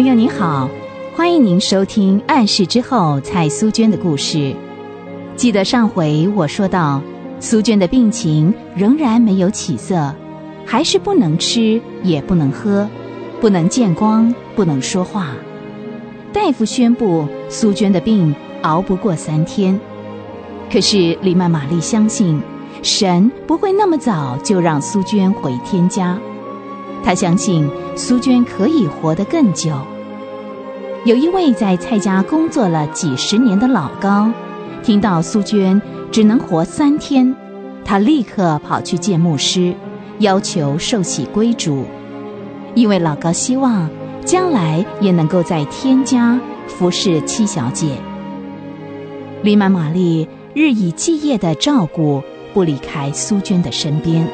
朋友您好，欢迎您收听《暗示之后》蔡苏娟的故事。记得上回我说到，苏娟的病情仍然没有起色，还是不能吃，也不能喝，不能见光，不能说话。大夫宣布苏娟的病熬不过三天。可是李曼玛丽相信，神不会那么早就让苏娟回天家。他相信苏娟可以活得更久。有一位在蔡家工作了几十年的老高，听到苏娟只能活三天，他立刻跑去见牧师，要求受洗归主，因为老高希望将来也能够在天家服侍七小姐。李满玛丽日以继夜的照顾，不离开苏娟的身边。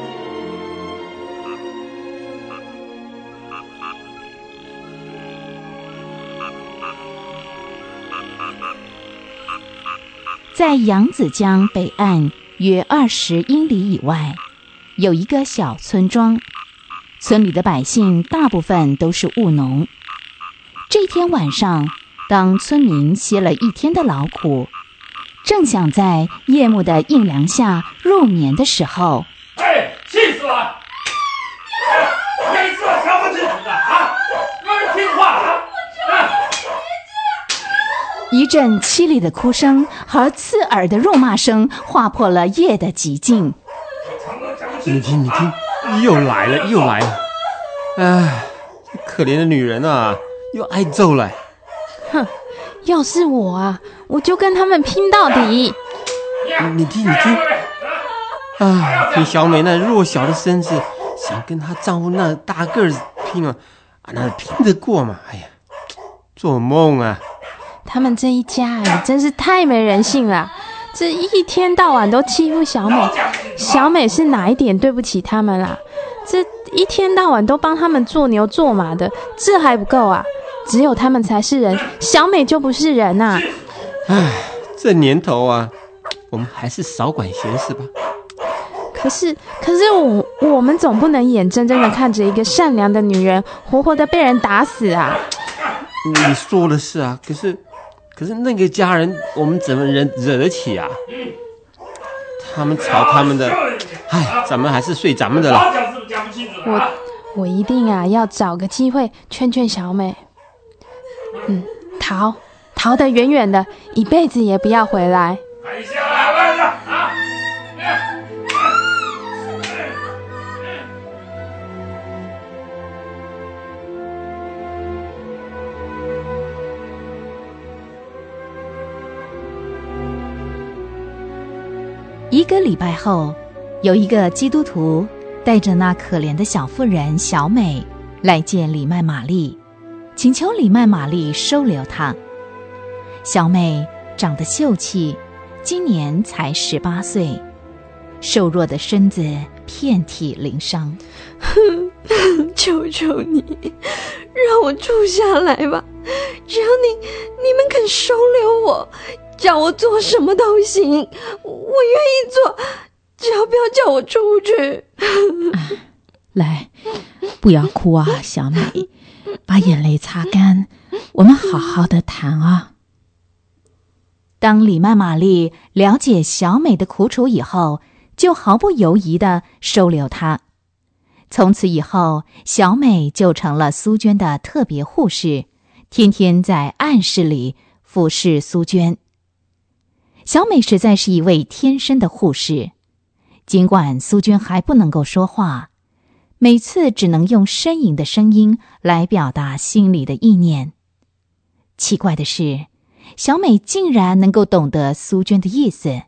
在扬子江北岸约二十英里以外，有一个小村庄，村里的百姓大部分都是务农。这天晚上，当村民歇了一天的劳苦，正想在夜幕的映凉下入眠的时候，哎，气死了！你做什么事情的啊？有人听话啊？一阵凄厉的哭声和刺耳的辱骂声划破了夜的寂静。你听，你听，又来了，又来了！哎，可怜的女人啊，又挨揍了。哼，要是我啊，我就跟他们拼到底。你听，你听，啊，听小美那弱小的身子，想跟她丈夫那大个子拼啊，啊，那拼得过吗？哎呀，做梦啊！他们这一家哎，真是太没人性了！这一天到晚都欺负小美，小美是哪一点对不起他们啦？这一天到晚都帮他们做牛做马的，这还不够啊？只有他们才是人，小美就不是人呐！唉，这年头啊，我们还是少管闲事吧。可是，可是我我们总不能眼睁睁的看着一个善良的女人活活的被人打死啊！你说的是啊，可是。可是那个家人，我们怎么忍惹得起啊？他们吵他们的，哎，咱们还是睡咱们的了。我我一定啊，要找个机会劝劝小美。嗯，逃逃得远远的，一辈子也不要回来。一个礼拜后，有一个基督徒带着那可怜的小妇人小美来见李曼玛丽，请求李曼玛丽收留她。小美长得秀气，今年才十八岁，瘦弱的身子遍体鳞伤。求求你，让我住下来吧！只要你你们肯收留我。叫我做什么都行，我愿意做，只要不要叫我出去。来，不要哭啊，小美，把眼泪擦干，我们好好的谈啊。当李曼玛丽了解小美的苦楚以后，就毫不犹豫的收留她。从此以后，小美就成了苏娟的特别护士，天天在暗室里服侍苏娟。小美实在是一位天生的护士，尽管苏娟还不能够说话，每次只能用呻吟的声音来表达心里的意念。奇怪的是，小美竟然能够懂得苏娟的意思。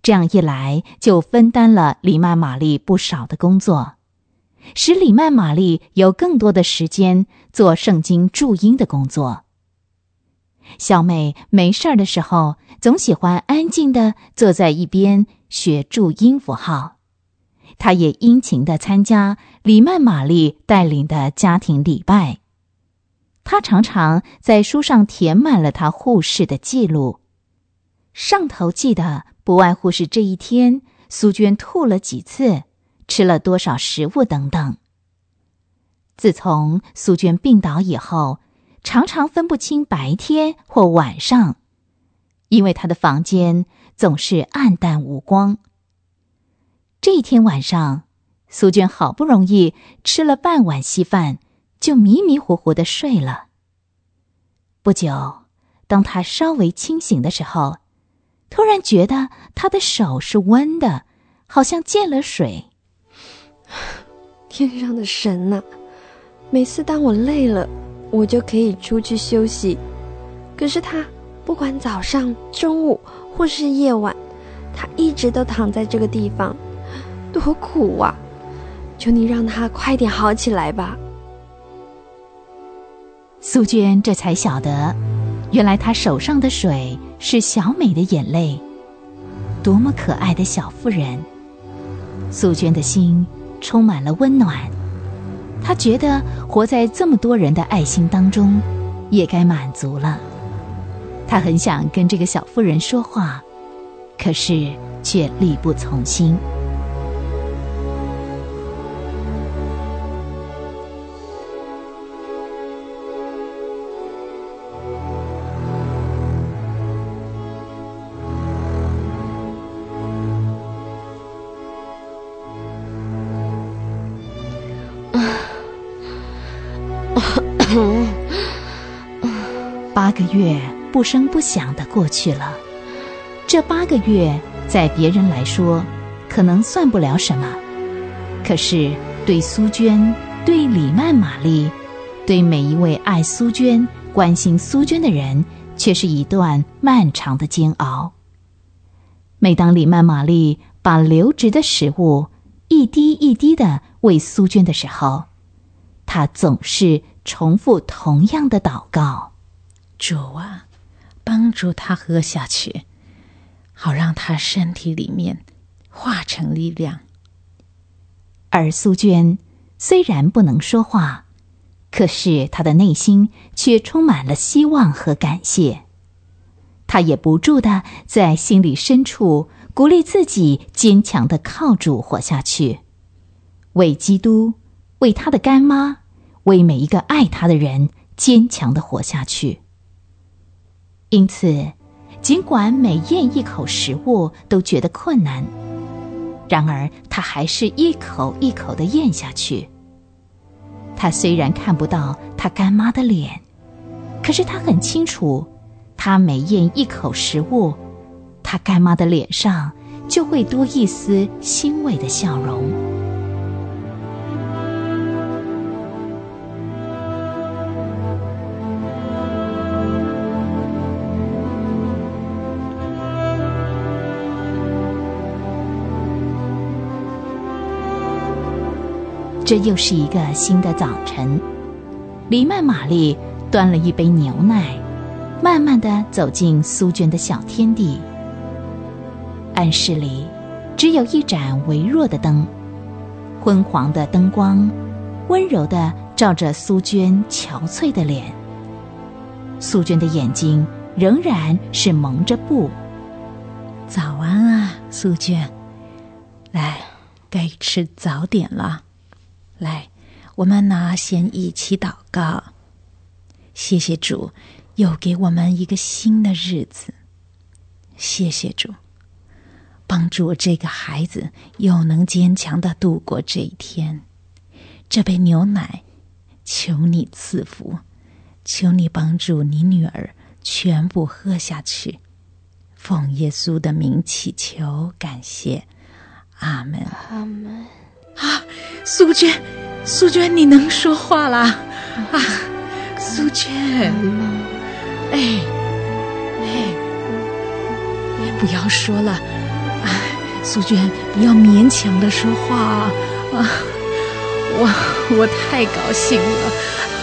这样一来，就分担了李曼玛丽不少的工作，使李曼玛丽有更多的时间做圣经注音的工作。小美没事儿的时候，总喜欢安静的坐在一边学注音符号。她也殷勤的参加李曼玛丽带领的家庭礼拜。她常常在书上填满了她护士的记录，上头记的不外乎是这一天苏娟吐了几次，吃了多少食物等等。自从苏娟病倒以后。常常分不清白天或晚上，因为他的房间总是暗淡无光。这一天晚上，苏娟好不容易吃了半碗稀饭，就迷迷糊糊的睡了。不久，当她稍微清醒的时候，突然觉得她的手是温的，好像见了水。天上的神呐！每次当我累了，我就可以出去休息。可是他不管早上、中午或是夜晚，他一直都躺在这个地方，多苦啊！求你让他快点好起来吧。苏娟这才晓得，原来她手上的水是小美的眼泪。多么可爱的小妇人！苏娟的心充满了温暖。他觉得活在这么多人的爱心当中，也该满足了。他很想跟这个小妇人说话，可是却力不从心。月不声不响的过去了，这八个月在别人来说，可能算不了什么，可是对苏娟、对李曼玛丽、对每一位爱苏娟、关心苏娟的人，却是一段漫长的煎熬。每当李曼玛丽把流质的食物一滴一滴的喂苏娟的时候，她总是重复同样的祷告。主啊，帮助他喝下去，好让他身体里面化成力量。而苏娟虽然不能说话，可是她的内心却充满了希望和感谢。她也不住的在心里深处鼓励自己，坚强的靠主活下去，为基督，为他的干妈，为每一个爱他的人，坚强的活下去。因此，尽管每咽一口食物都觉得困难，然而他还是一口一口的咽下去。他虽然看不到他干妈的脸，可是他很清楚，他每咽一口食物，他干妈的脸上就会多一丝欣慰的笑容。这又是一个新的早晨，黎曼玛丽端了一杯牛奶，慢慢的走进苏娟的小天地。暗室里只有一盏微弱的灯，昏黄的灯光温柔的照着苏娟憔悴的脸。苏娟的眼睛仍然是蒙着布。早安啊，苏娟，来，该吃早点了。来，我们呢先一起祷告。谢谢主，又给我们一个新的日子。谢谢主，帮助这个孩子又能坚强的度过这一天。这杯牛奶，求你赐福，求你帮助你女儿全部喝下去。奉耶稣的名祈求，感谢，阿门。阿门。啊，苏娟，苏娟，你能说话了啊！苏娟，哎，哎，不要说了，哎，苏娟，不要勉强的说话啊！我我太高兴了，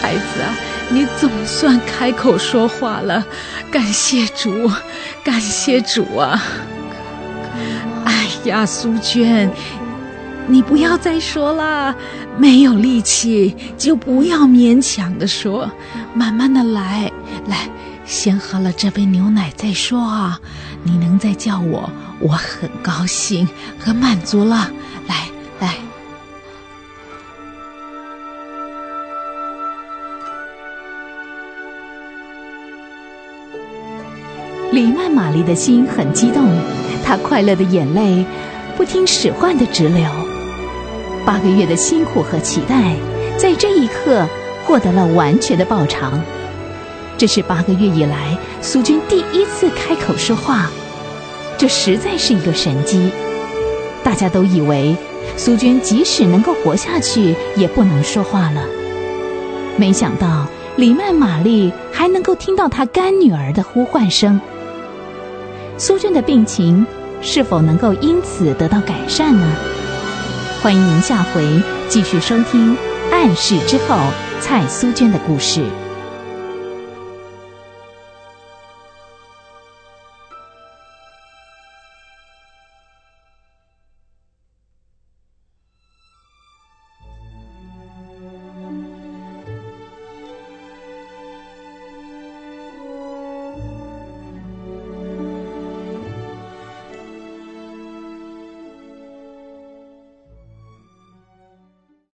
孩子啊，你总算开口说话了，感谢主，感谢主啊！哎呀，苏娟。你不要再说了，没有力气就不要勉强的说，慢慢的来，来，先喝了这杯牛奶再说啊。你能再叫我，我很高兴和满足了。来，来。里曼玛丽的心很激动，她快乐的眼泪不听使唤的直流。八个月的辛苦和期待，在这一刻获得了完全的报偿。这是八个月以来苏军第一次开口说话，这实在是一个神迹。大家都以为苏军即使能够活下去，也不能说话了。没想到李曼玛丽还能够听到她干女儿的呼唤声。苏娟的病情是否能够因此得到改善呢？欢迎您下回继续收听《暗示之后》蔡苏娟的故事。